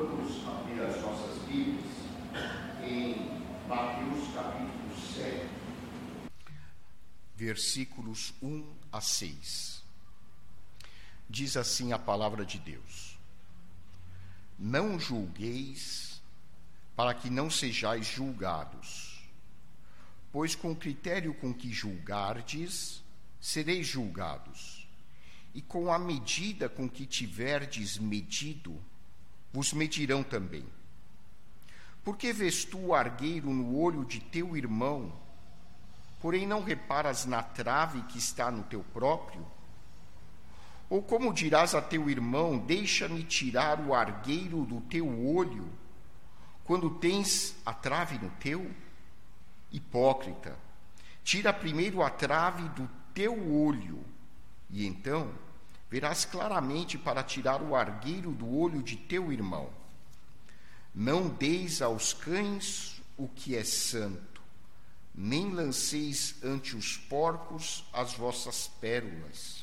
Vamos abrir as nossas Bíblias em Mateus capítulo 7, versículos 1 a 6. Diz assim a palavra de Deus: Não julgueis, para que não sejais julgados, pois com o critério com que julgardes, sereis julgados, e com a medida com que tiverdes medido, vos medirão também. Porque vês tu o argueiro no olho de teu irmão, porém não reparas na trave que está no teu próprio? Ou como dirás a teu irmão: Deixa-me tirar o argueiro do teu olho, quando tens a trave no teu? Hipócrita, tira primeiro a trave do teu olho, e então verás claramente para tirar o argueiro do olho de teu irmão. Não deis aos cães o que é santo, nem lanceis ante os porcos as vossas pérolas,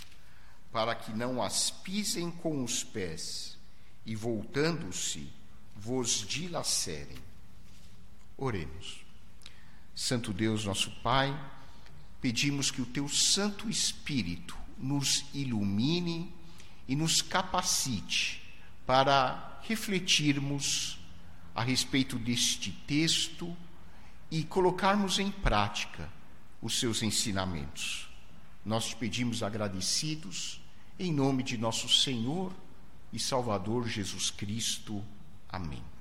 para que não as pisem com os pés, e voltando-se, vos dilacerem. Oremos. Santo Deus, nosso Pai, pedimos que o teu Santo Espírito nos ilumine e nos capacite para refletirmos a respeito deste texto e colocarmos em prática os seus ensinamentos. Nós te pedimos agradecidos em nome de nosso Senhor e Salvador Jesus Cristo. Amém.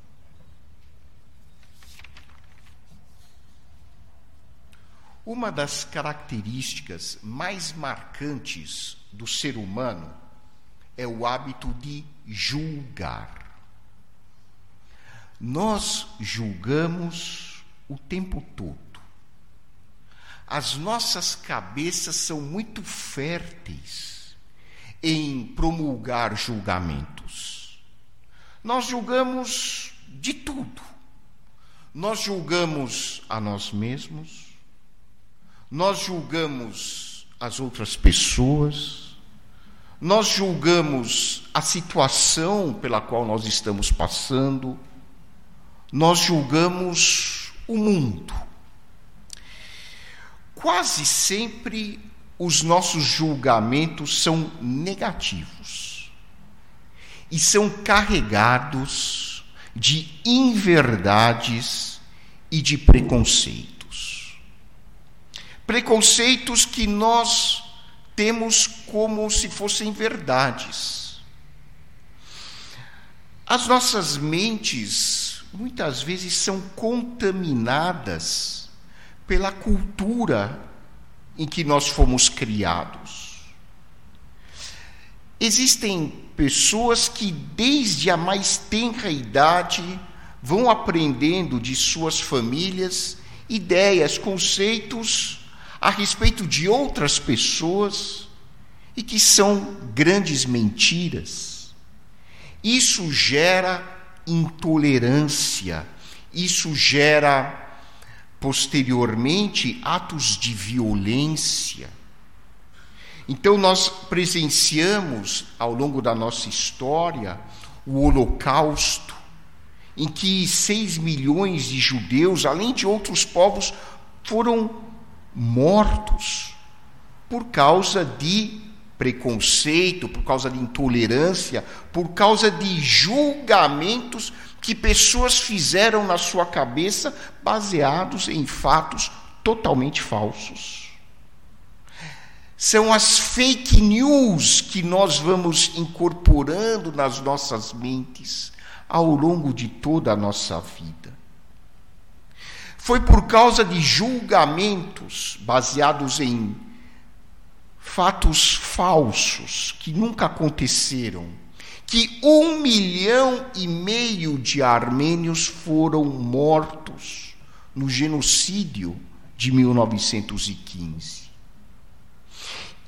Uma das características mais marcantes do ser humano é o hábito de julgar. Nós julgamos o tempo todo. As nossas cabeças são muito férteis em promulgar julgamentos. Nós julgamos de tudo. Nós julgamos a nós mesmos, nós julgamos as outras pessoas, nós julgamos a situação pela qual nós estamos passando, nós julgamos o mundo. Quase sempre os nossos julgamentos são negativos e são carregados de inverdades e de preconceito preconceitos que nós temos como se fossem verdades. As nossas mentes muitas vezes são contaminadas pela cultura em que nós fomos criados. Existem pessoas que, desde a mais tenra idade, vão aprendendo de suas famílias ideias, conceitos a respeito de outras pessoas e que são grandes mentiras. Isso gera intolerância, isso gera posteriormente atos de violência. Então, nós presenciamos ao longo da nossa história o Holocausto, em que seis milhões de judeus, além de outros povos, foram mortos por causa de preconceito, por causa de intolerância, por causa de julgamentos que pessoas fizeram na sua cabeça baseados em fatos totalmente falsos. São as fake news que nós vamos incorporando nas nossas mentes ao longo de toda a nossa vida. Foi por causa de julgamentos baseados em fatos falsos que nunca aconteceram que um milhão e meio de armênios foram mortos no genocídio de 1915.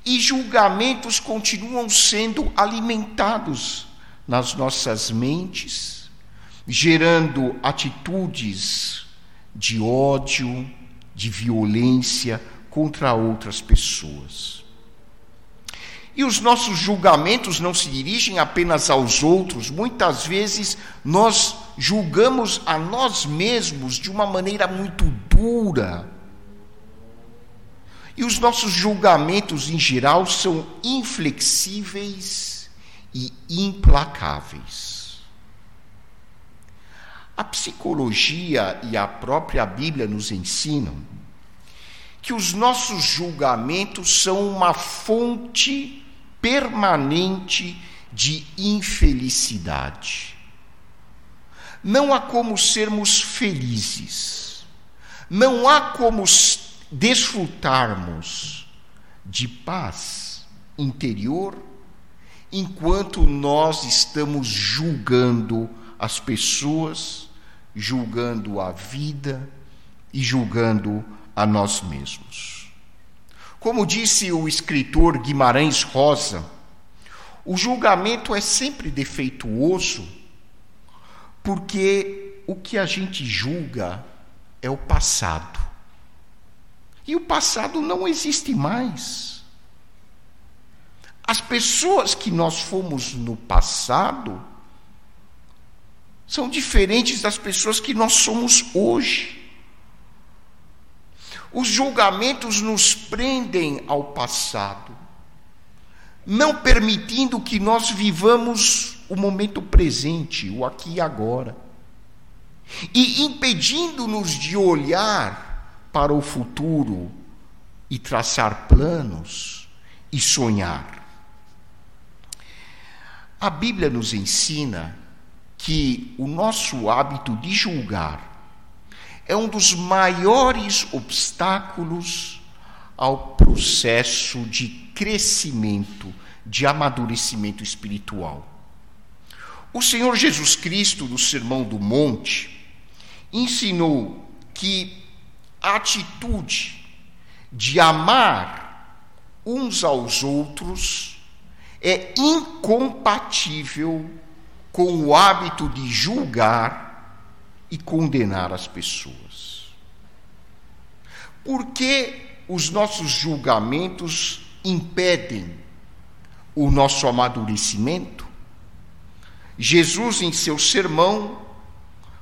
E julgamentos continuam sendo alimentados nas nossas mentes, gerando atitudes de ódio, de violência contra outras pessoas. E os nossos julgamentos não se dirigem apenas aos outros, muitas vezes nós julgamos a nós mesmos de uma maneira muito dura. E os nossos julgamentos em geral são inflexíveis e implacáveis. A psicologia e a própria Bíblia nos ensinam que os nossos julgamentos são uma fonte permanente de infelicidade. Não há como sermos felizes, não há como desfrutarmos de paz interior enquanto nós estamos julgando as pessoas, julgando a vida e julgando a nós mesmos. Como disse o escritor Guimarães Rosa, o julgamento é sempre defeituoso porque o que a gente julga é o passado. E o passado não existe mais. As pessoas que nós fomos no passado são diferentes das pessoas que nós somos hoje. Os julgamentos nos prendem ao passado, não permitindo que nós vivamos o momento presente, o aqui e agora, e impedindo-nos de olhar para o futuro e traçar planos e sonhar. A Bíblia nos ensina que o nosso hábito de julgar é um dos maiores obstáculos ao processo de crescimento, de amadurecimento espiritual. O Senhor Jesus Cristo, no Sermão do Monte, ensinou que a atitude de amar uns aos outros é incompatível com o hábito de julgar e condenar as pessoas. Por que os nossos julgamentos impedem o nosso amadurecimento? Jesus, em seu sermão,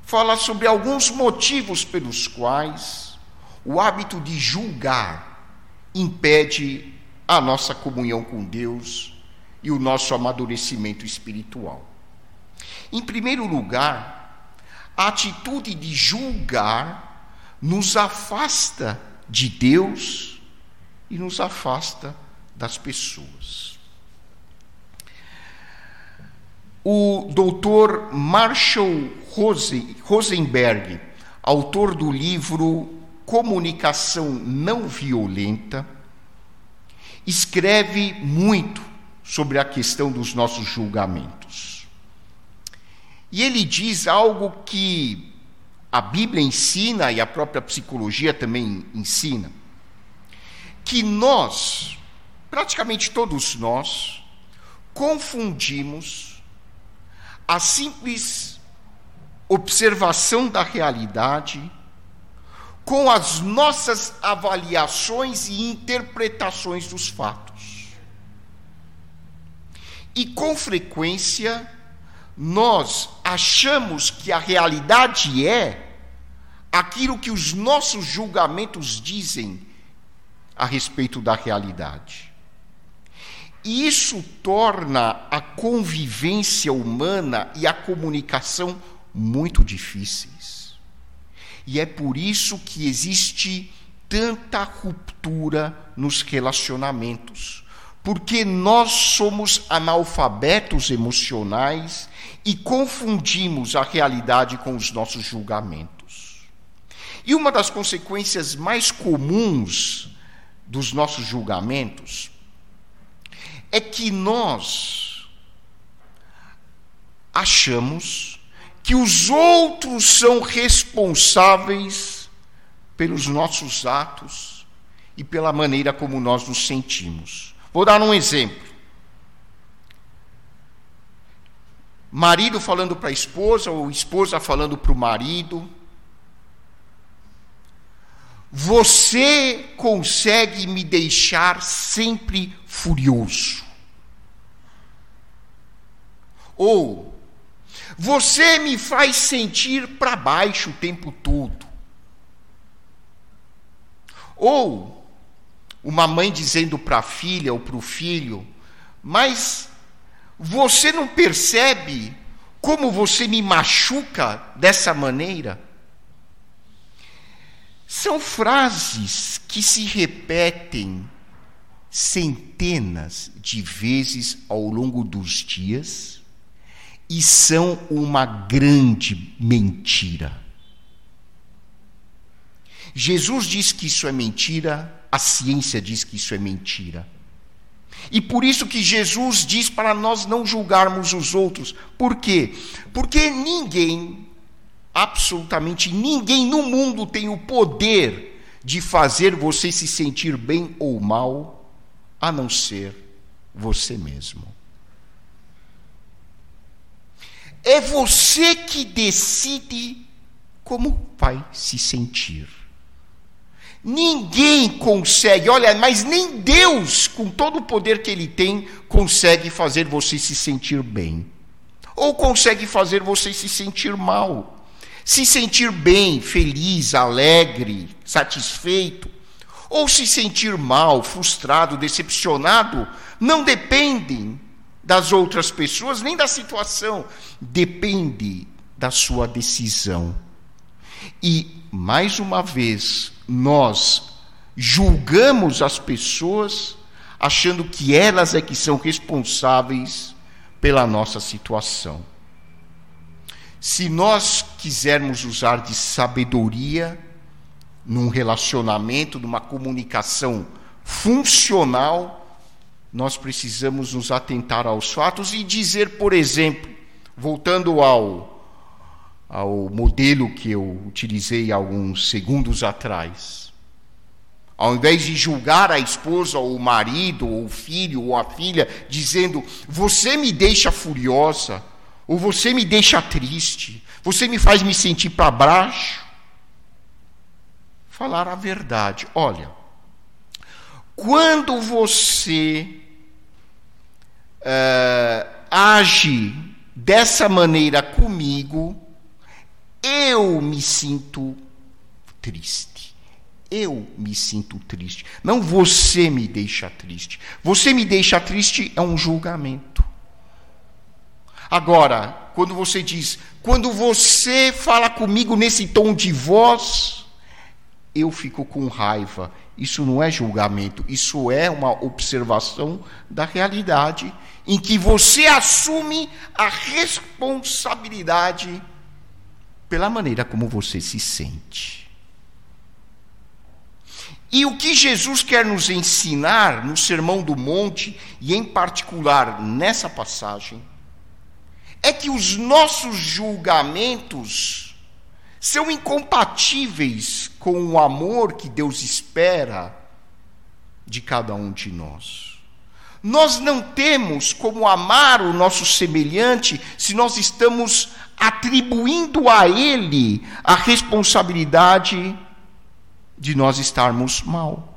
fala sobre alguns motivos pelos quais o hábito de julgar impede a nossa comunhão com Deus e o nosso amadurecimento espiritual. Em primeiro lugar, a atitude de julgar nos afasta de Deus e nos afasta das pessoas. O doutor Marshall Rosenberg, autor do livro Comunicação Não Violenta, escreve muito sobre a questão dos nossos julgamentos. E ele diz algo que a Bíblia ensina e a própria psicologia também ensina: que nós, praticamente todos nós, confundimos a simples observação da realidade com as nossas avaliações e interpretações dos fatos. E com frequência, nós achamos que a realidade é aquilo que os nossos julgamentos dizem a respeito da realidade. E isso torna a convivência humana e a comunicação muito difíceis. E é por isso que existe tanta ruptura nos relacionamentos porque nós somos analfabetos emocionais e confundimos a realidade com os nossos julgamentos. E uma das consequências mais comuns dos nossos julgamentos é que nós achamos que os outros são responsáveis pelos nossos atos e pela maneira como nós nos sentimos. Vou dar um exemplo. Marido falando para a esposa, ou esposa falando para o marido. Você consegue me deixar sempre furioso. Ou você me faz sentir para baixo o tempo todo. Ou uma mãe dizendo para a filha ou para o filho: Mas você não percebe como você me machuca dessa maneira? São frases que se repetem centenas de vezes ao longo dos dias e são uma grande mentira. Jesus diz que isso é mentira, a ciência diz que isso é mentira. E por isso que Jesus diz para nós não julgarmos os outros. Por quê? Porque ninguém, absolutamente ninguém no mundo tem o poder de fazer você se sentir bem ou mal, a não ser você mesmo. É você que decide como vai se sentir. Ninguém consegue, olha, mas nem Deus, com todo o poder que Ele tem, consegue fazer você se sentir bem. Ou consegue fazer você se sentir mal. Se sentir bem, feliz, alegre, satisfeito. Ou se sentir mal, frustrado, decepcionado, não dependem das outras pessoas, nem da situação. Depende da sua decisão. E, mais uma vez, nós julgamos as pessoas achando que elas é que são responsáveis pela nossa situação. Se nós quisermos usar de sabedoria num relacionamento, numa comunicação funcional, nós precisamos nos atentar aos fatos e dizer, por exemplo, voltando ao ao modelo que eu utilizei alguns segundos atrás. Ao invés de julgar a esposa, ou o marido, ou o filho, ou a filha, dizendo: Você me deixa furiosa, ou você me deixa triste, você me faz me sentir para baixo. Falar a verdade. Olha, quando você uh, age dessa maneira comigo, eu me sinto triste. Eu me sinto triste. Não você me deixa triste. Você me deixa triste é um julgamento. Agora, quando você diz, quando você fala comigo nesse tom de voz, eu fico com raiva. Isso não é julgamento, isso é uma observação da realidade em que você assume a responsabilidade pela maneira como você se sente. E o que Jesus quer nos ensinar no Sermão do Monte, e em particular nessa passagem, é que os nossos julgamentos são incompatíveis com o amor que Deus espera de cada um de nós. Nós não temos como amar o nosso semelhante se nós estamos atribuindo a ele a responsabilidade de nós estarmos mal.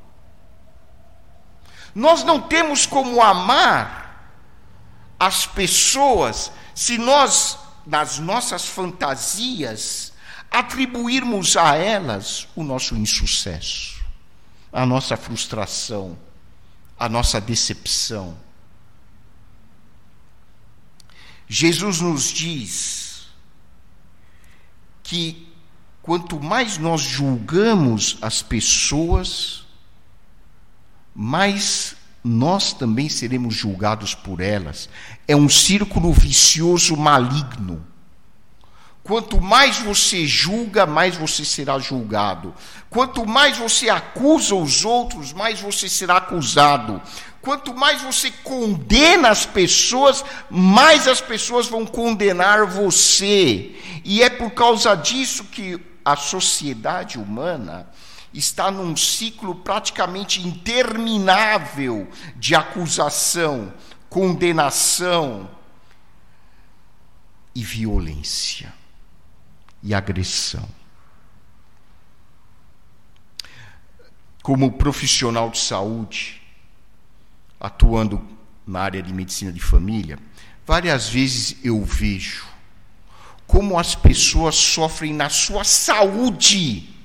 Nós não temos como amar as pessoas se nós, nas nossas fantasias, atribuirmos a elas o nosso insucesso, a nossa frustração, a nossa decepção. Jesus nos diz que quanto mais nós julgamos as pessoas, mais nós também seremos julgados por elas. É um círculo vicioso maligno. Quanto mais você julga, mais você será julgado. Quanto mais você acusa os outros, mais você será acusado. Quanto mais você condena as pessoas, mais as pessoas vão condenar você. E é por causa disso que a sociedade humana está num ciclo praticamente interminável de acusação, condenação e violência e agressão. Como profissional de saúde, atuando na área de medicina de família, Várias vezes eu vejo como as pessoas sofrem na sua saúde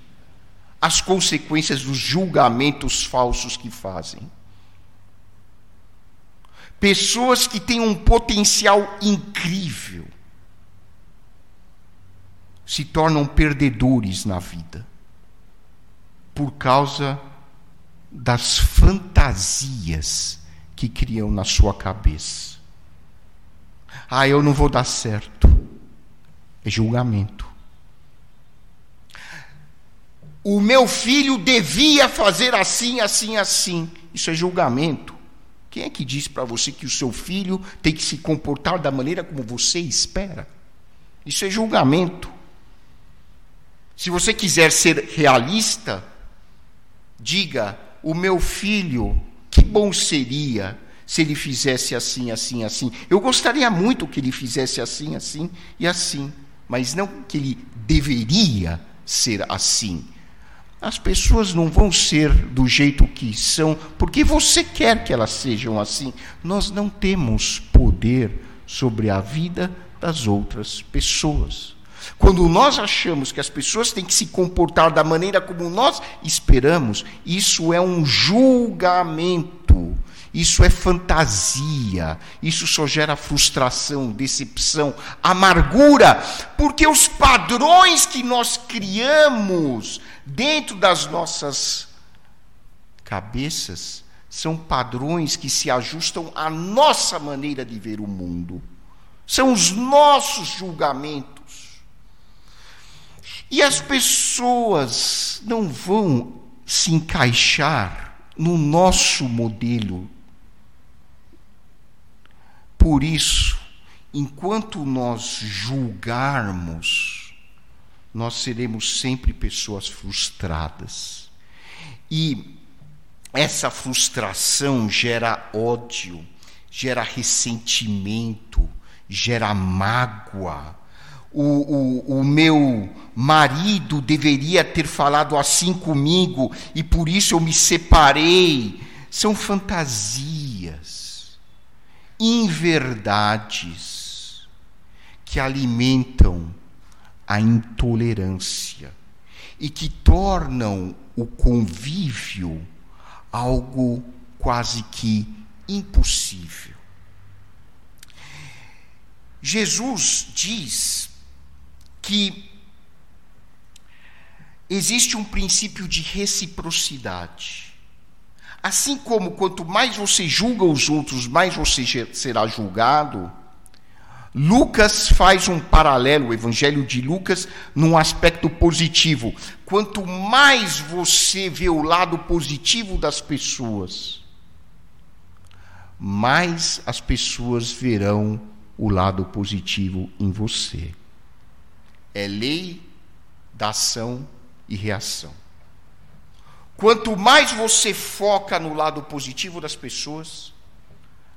as consequências dos julgamentos falsos que fazem. Pessoas que têm um potencial incrível se tornam perdedores na vida por causa das fantasias que criam na sua cabeça. Ah, eu não vou dar certo. É julgamento. O meu filho devia fazer assim, assim, assim. Isso é julgamento. Quem é que diz para você que o seu filho tem que se comportar da maneira como você espera? Isso é julgamento. Se você quiser ser realista, diga: o meu filho, que bom seria se ele fizesse assim, assim, assim. Eu gostaria muito que ele fizesse assim, assim e assim, mas não que ele deveria ser assim. As pessoas não vão ser do jeito que são, porque você quer que elas sejam assim. Nós não temos poder sobre a vida das outras pessoas. Quando nós achamos que as pessoas têm que se comportar da maneira como nós esperamos, isso é um julgamento, isso é fantasia, isso só gera frustração, decepção, amargura, porque os padrões que nós criamos dentro das nossas cabeças são padrões que se ajustam à nossa maneira de ver o mundo. São os nossos julgamentos. E as pessoas não vão se encaixar no nosso modelo. Por isso, enquanto nós julgarmos, nós seremos sempre pessoas frustradas. E essa frustração gera ódio, gera ressentimento, gera mágoa. O, o, o, meu marido deveria ter falado assim comigo e por isso eu me separei. São fantasias, inverdades que alimentam a intolerância e que tornam o convívio algo quase que impossível. Jesus diz que existe um princípio de reciprocidade. Assim como quanto mais você julga os outros, mais você será julgado Lucas faz um paralelo, o Evangelho de Lucas, num aspecto positivo. Quanto mais você vê o lado positivo das pessoas, mais as pessoas verão o lado positivo em você. É lei da ação e reação. Quanto mais você foca no lado positivo das pessoas,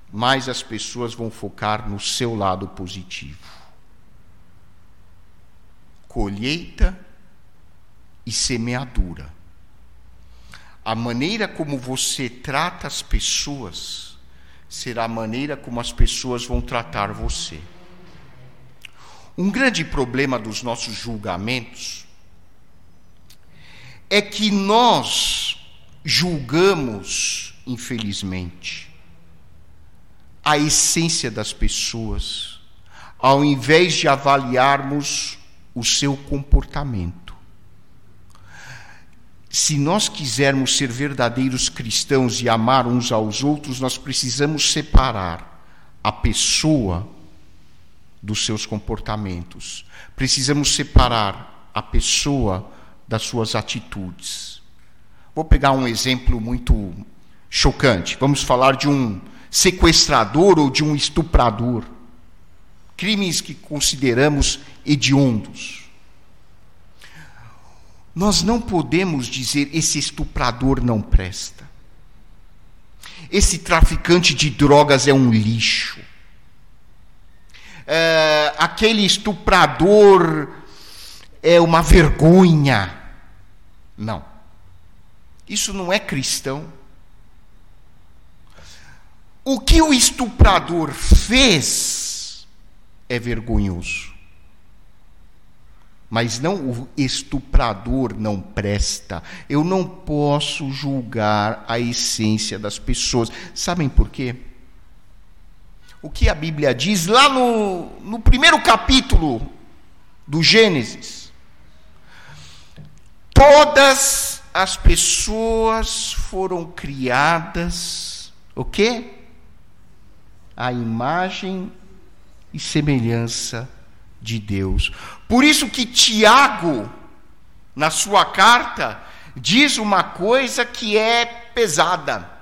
mais as pessoas vão focar no seu lado positivo. Colheita e semeadura. A maneira como você trata as pessoas será a maneira como as pessoas vão tratar você. Um grande problema dos nossos julgamentos é que nós julgamos, infelizmente, a essência das pessoas, ao invés de avaliarmos o seu comportamento. Se nós quisermos ser verdadeiros cristãos e amar uns aos outros, nós precisamos separar a pessoa dos seus comportamentos. Precisamos separar a pessoa das suas atitudes. Vou pegar um exemplo muito chocante. Vamos falar de um sequestrador ou de um estuprador. Crimes que consideramos hediondos. Nós não podemos dizer esse estuprador não presta. Esse traficante de drogas é um lixo. É, aquele estuprador é uma vergonha. Não. Isso não é cristão. O que o estuprador fez é vergonhoso. Mas não o estuprador não presta. Eu não posso julgar a essência das pessoas. Sabem por quê? O que a Bíblia diz lá no, no primeiro capítulo do Gênesis. Todas as pessoas foram criadas, o quê? A imagem e semelhança de Deus. Por isso que Tiago, na sua carta, diz uma coisa que é pesada.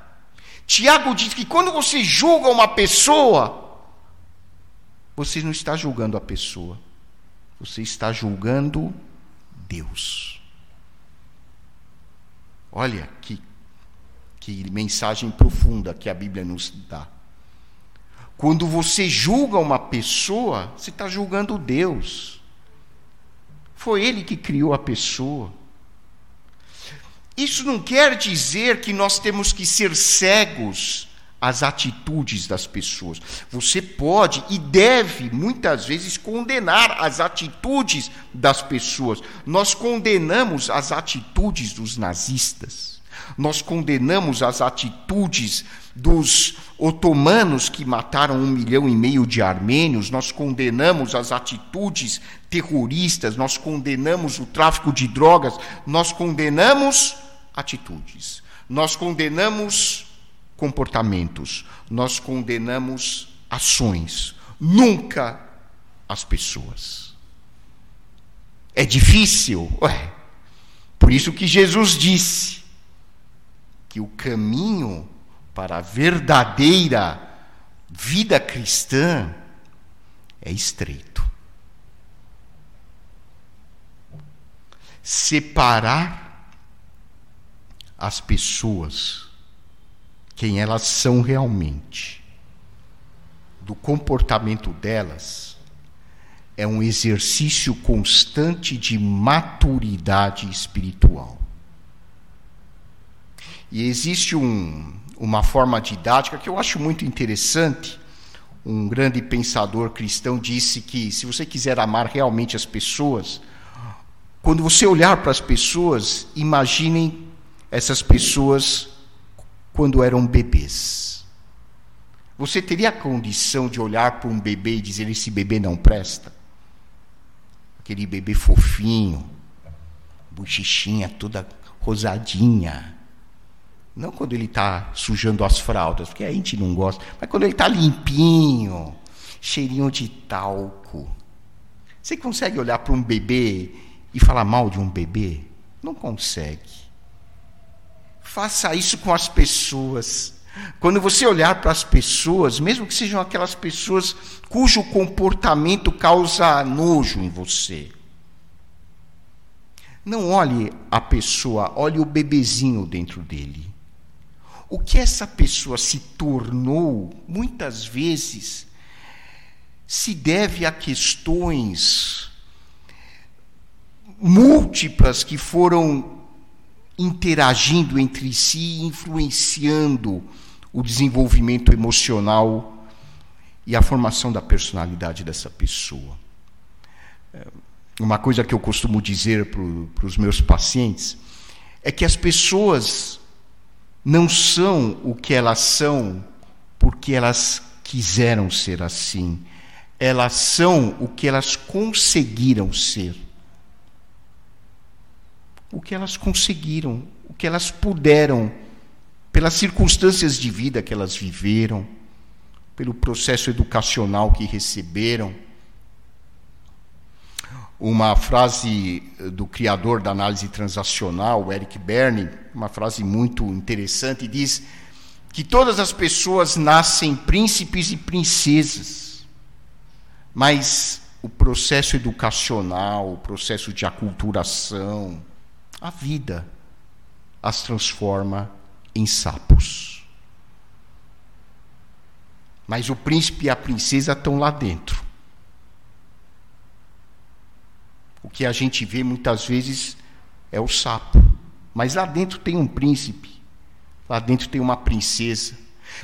Tiago diz que quando você julga uma pessoa, você não está julgando a pessoa, você está julgando Deus. Olha que, que mensagem profunda que a Bíblia nos dá. Quando você julga uma pessoa, você está julgando Deus. Foi Ele que criou a pessoa. Isso não quer dizer que nós temos que ser cegos às atitudes das pessoas. Você pode e deve, muitas vezes, condenar as atitudes das pessoas. Nós condenamos as atitudes dos nazistas. Nós condenamos as atitudes dos otomanos que mataram um milhão e meio de armênios, nós condenamos as atitudes terroristas, nós condenamos o tráfico de drogas, nós condenamos atitudes, nós condenamos comportamentos, nós condenamos ações, nunca as pessoas. É difícil, ué. Por isso que Jesus disse que o caminho para a verdadeira vida cristã é estreito. Separar as pessoas, quem elas são realmente, do comportamento delas, é um exercício constante de maturidade espiritual. E existe um, uma forma didática que eu acho muito interessante. Um grande pensador cristão disse que se você quiser amar realmente as pessoas, quando você olhar para as pessoas, imaginem essas pessoas quando eram bebês. Você teria a condição de olhar para um bebê e dizer: esse bebê não presta? Aquele bebê fofinho, bochichinha toda rosadinha não quando ele está sujando as fraldas, porque a gente não gosta, mas quando ele está limpinho, cheirinho de talco. Você consegue olhar para um bebê e falar mal de um bebê? Não consegue. Faça isso com as pessoas. Quando você olhar para as pessoas, mesmo que sejam aquelas pessoas cujo comportamento causa nojo em você, não olhe a pessoa, olhe o bebezinho dentro dele. O que essa pessoa se tornou, muitas vezes, se deve a questões múltiplas que foram interagindo entre si, influenciando o desenvolvimento emocional e a formação da personalidade dessa pessoa. É, uma coisa que eu costumo dizer para os meus pacientes é que as pessoas não são o que elas são porque elas quiseram ser assim. Elas são o que elas conseguiram ser. O que elas conseguiram, o que elas puderam, pelas circunstâncias de vida que elas viveram, pelo processo educacional que receberam. Uma frase do criador da análise transacional, Eric Berne, uma frase muito interessante, diz que todas as pessoas nascem príncipes e princesas, mas o processo educacional, o processo de aculturação, a vida as transforma em sapos. Mas o príncipe e a princesa estão lá dentro. O que a gente vê muitas vezes é o sapo. Mas lá dentro tem um príncipe. Lá dentro tem uma princesa.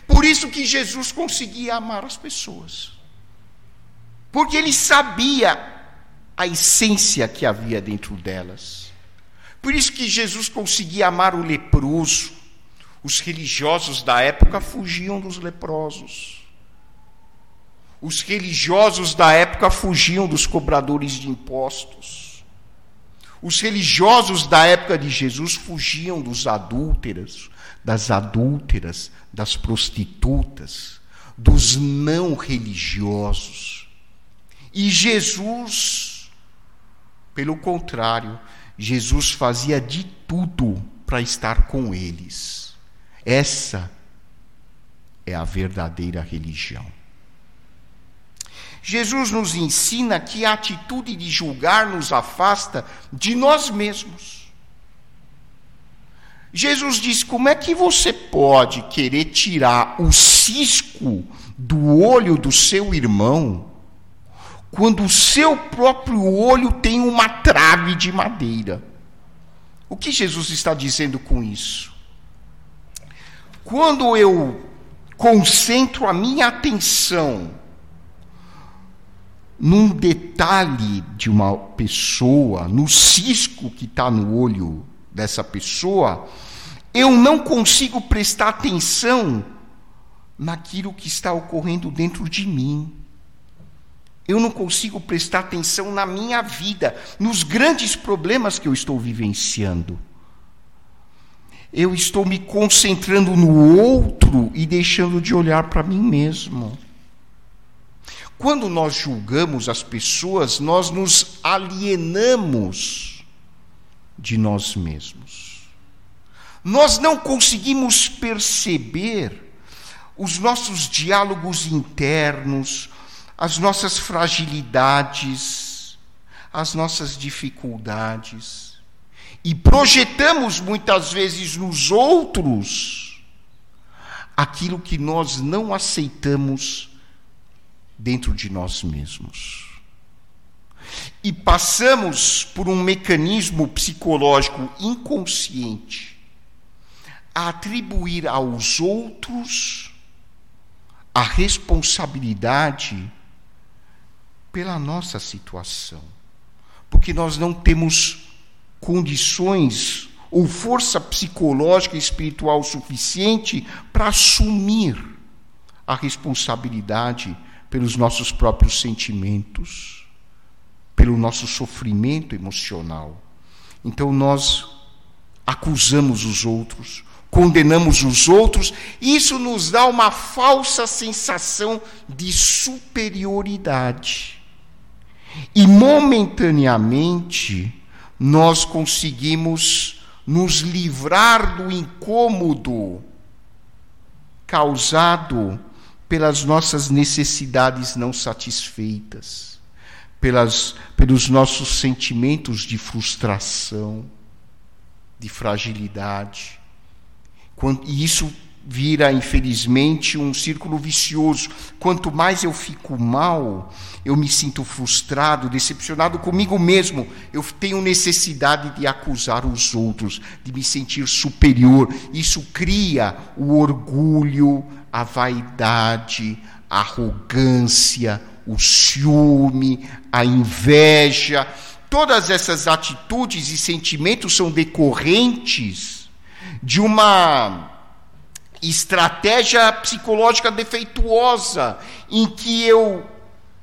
Por isso que Jesus conseguia amar as pessoas. porque ele sabia a essência que havia dentro delas. Por isso que Jesus conseguia amar o leproso. Os religiosos da época fugiam dos leprosos. Os religiosos da época fugiam dos cobradores de impostos. Os religiosos da época de Jesus fugiam dos adúlteros, das adúlteras, das prostitutas, dos não religiosos. E Jesus, pelo contrário, Jesus fazia de tudo para estar com eles. Essa é a verdadeira religião. Jesus nos ensina que a atitude de julgar nos afasta de nós mesmos. Jesus diz: como é que você pode querer tirar o cisco do olho do seu irmão, quando o seu próprio olho tem uma trave de madeira? O que Jesus está dizendo com isso? Quando eu concentro a minha atenção num detalhe de uma pessoa, no cisco que está no olho dessa pessoa, eu não consigo prestar atenção naquilo que está ocorrendo dentro de mim. Eu não consigo prestar atenção na minha vida, nos grandes problemas que eu estou vivenciando. Eu estou me concentrando no outro e deixando de olhar para mim mesmo. Quando nós julgamos as pessoas, nós nos alienamos de nós mesmos. Nós não conseguimos perceber os nossos diálogos internos, as nossas fragilidades, as nossas dificuldades. E projetamos muitas vezes nos outros aquilo que nós não aceitamos dentro de nós mesmos. E passamos por um mecanismo psicológico inconsciente a atribuir aos outros a responsabilidade pela nossa situação. Porque nós não temos condições ou força psicológica e espiritual suficiente para assumir a responsabilidade pelos nossos próprios sentimentos, pelo nosso sofrimento emocional. Então nós acusamos os outros, condenamos os outros, isso nos dá uma falsa sensação de superioridade. E momentaneamente nós conseguimos nos livrar do incômodo causado pelas nossas necessidades não satisfeitas, pelas, pelos nossos sentimentos de frustração, de fragilidade. E isso vira, infelizmente, um círculo vicioso. Quanto mais eu fico mal, eu me sinto frustrado, decepcionado comigo mesmo. Eu tenho necessidade de acusar os outros, de me sentir superior. Isso cria o orgulho, a vaidade, a arrogância, o ciúme, a inveja. Todas essas atitudes e sentimentos são decorrentes de uma estratégia psicológica defeituosa, em que eu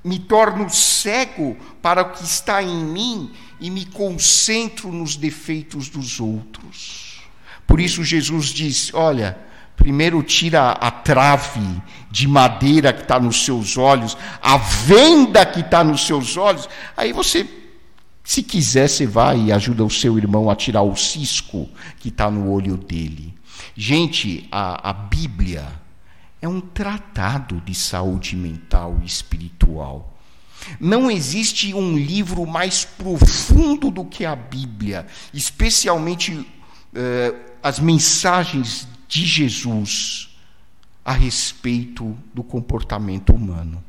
me torno cego para o que está em mim e me concentro nos defeitos dos outros. Por isso Jesus diz: olha, primeiro tira a trave de madeira que está nos seus olhos, a venda que está nos seus olhos, aí você. Se quiser, você vai e ajuda o seu irmão a tirar o cisco que está no olho dele. Gente, a, a Bíblia é um tratado de saúde mental e espiritual. Não existe um livro mais profundo do que a Bíblia, especialmente eh, as mensagens de Jesus a respeito do comportamento humano.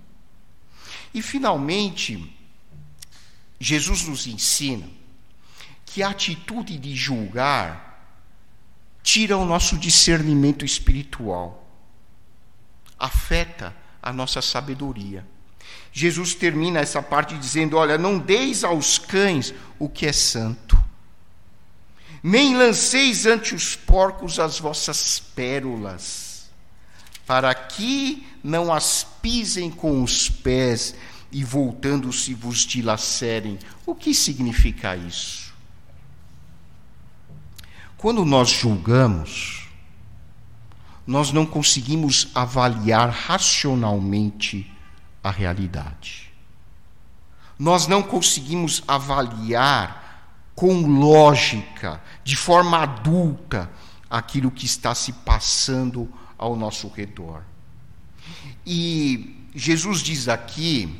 E, finalmente, Jesus nos ensina que a atitude de julgar tira o nosso discernimento espiritual, afeta a nossa sabedoria. Jesus termina essa parte dizendo: Olha, não deis aos cães o que é santo, nem lanceis ante os porcos as vossas pérolas, para que não as pisem com os pés e voltando-se vos dilacerem. O que significa isso? Quando nós julgamos, nós não conseguimos avaliar racionalmente a realidade. Nós não conseguimos avaliar com lógica, de forma adulta, aquilo que está se passando ao nosso redor. E Jesus diz aqui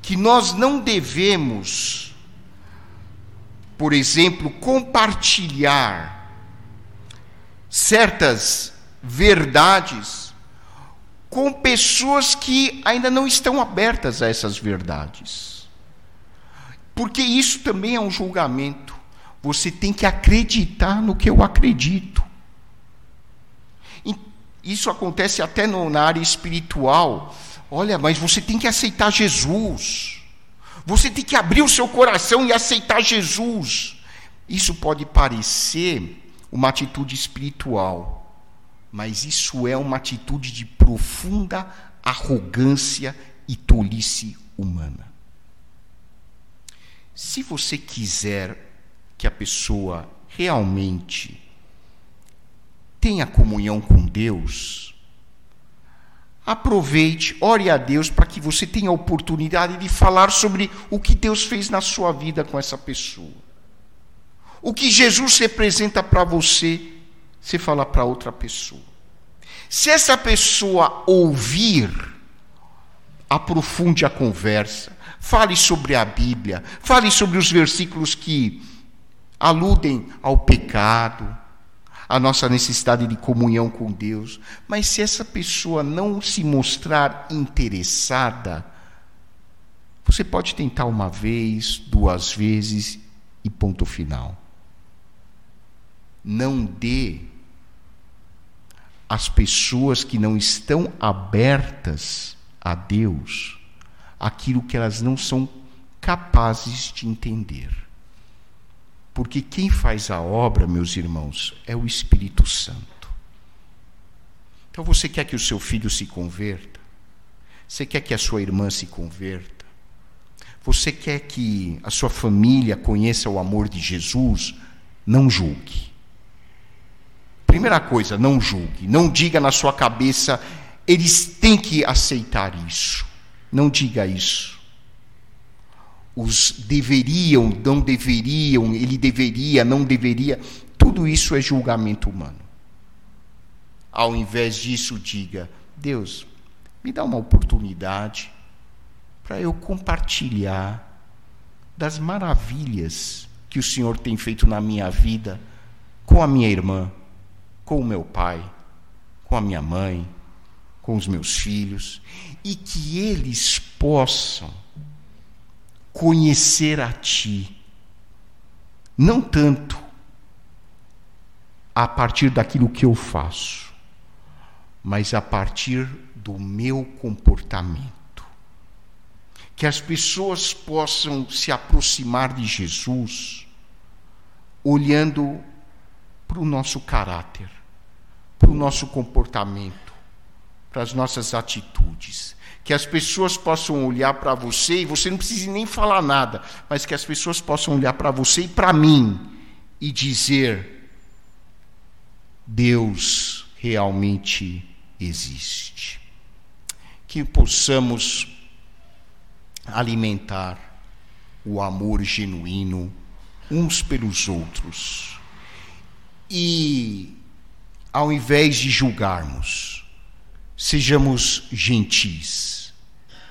que nós não devemos, por exemplo, compartilhar certas verdades com pessoas que ainda não estão abertas a essas verdades. Porque isso também é um julgamento. Você tem que acreditar no que eu acredito. Isso acontece até no, na área espiritual. Olha, mas você tem que aceitar Jesus. Você tem que abrir o seu coração e aceitar Jesus. Isso pode parecer uma atitude espiritual mas isso é uma atitude de profunda arrogância e tolice humana. Se você quiser que a pessoa realmente tenha comunhão com Deus, aproveite, ore a Deus para que você tenha a oportunidade de falar sobre o que Deus fez na sua vida com essa pessoa. O que Jesus representa para você você fala para outra pessoa. Se essa pessoa ouvir, aprofunde a conversa, fale sobre a Bíblia, fale sobre os versículos que aludem ao pecado, a nossa necessidade de comunhão com Deus. Mas se essa pessoa não se mostrar interessada, você pode tentar uma vez, duas vezes e ponto final. Não dê às pessoas que não estão abertas a Deus aquilo que elas não são capazes de entender. Porque quem faz a obra, meus irmãos, é o Espírito Santo. Então você quer que o seu filho se converta? Você quer que a sua irmã se converta? Você quer que a sua família conheça o amor de Jesus? Não julgue. Primeira coisa, não julgue, não diga na sua cabeça, eles têm que aceitar isso. Não diga isso. Os deveriam, não deveriam, ele deveria, não deveria, tudo isso é julgamento humano. Ao invés disso, diga: Deus, me dá uma oportunidade para eu compartilhar das maravilhas que o Senhor tem feito na minha vida com a minha irmã com o meu pai, com a minha mãe, com os meus filhos, e que eles possam conhecer a Ti, não tanto a partir daquilo que eu faço, mas a partir do meu comportamento. Que as pessoas possam se aproximar de Jesus olhando para o nosso caráter para o nosso comportamento, para as nossas atitudes. Que as pessoas possam olhar para você e você não precise nem falar nada, mas que as pessoas possam olhar para você e para mim e dizer: Deus realmente existe. Que possamos alimentar o amor genuíno uns pelos outros. E ao invés de julgarmos, sejamos gentis,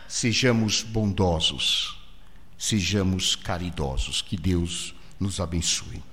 sejamos bondosos, sejamos caridosos. Que Deus nos abençoe.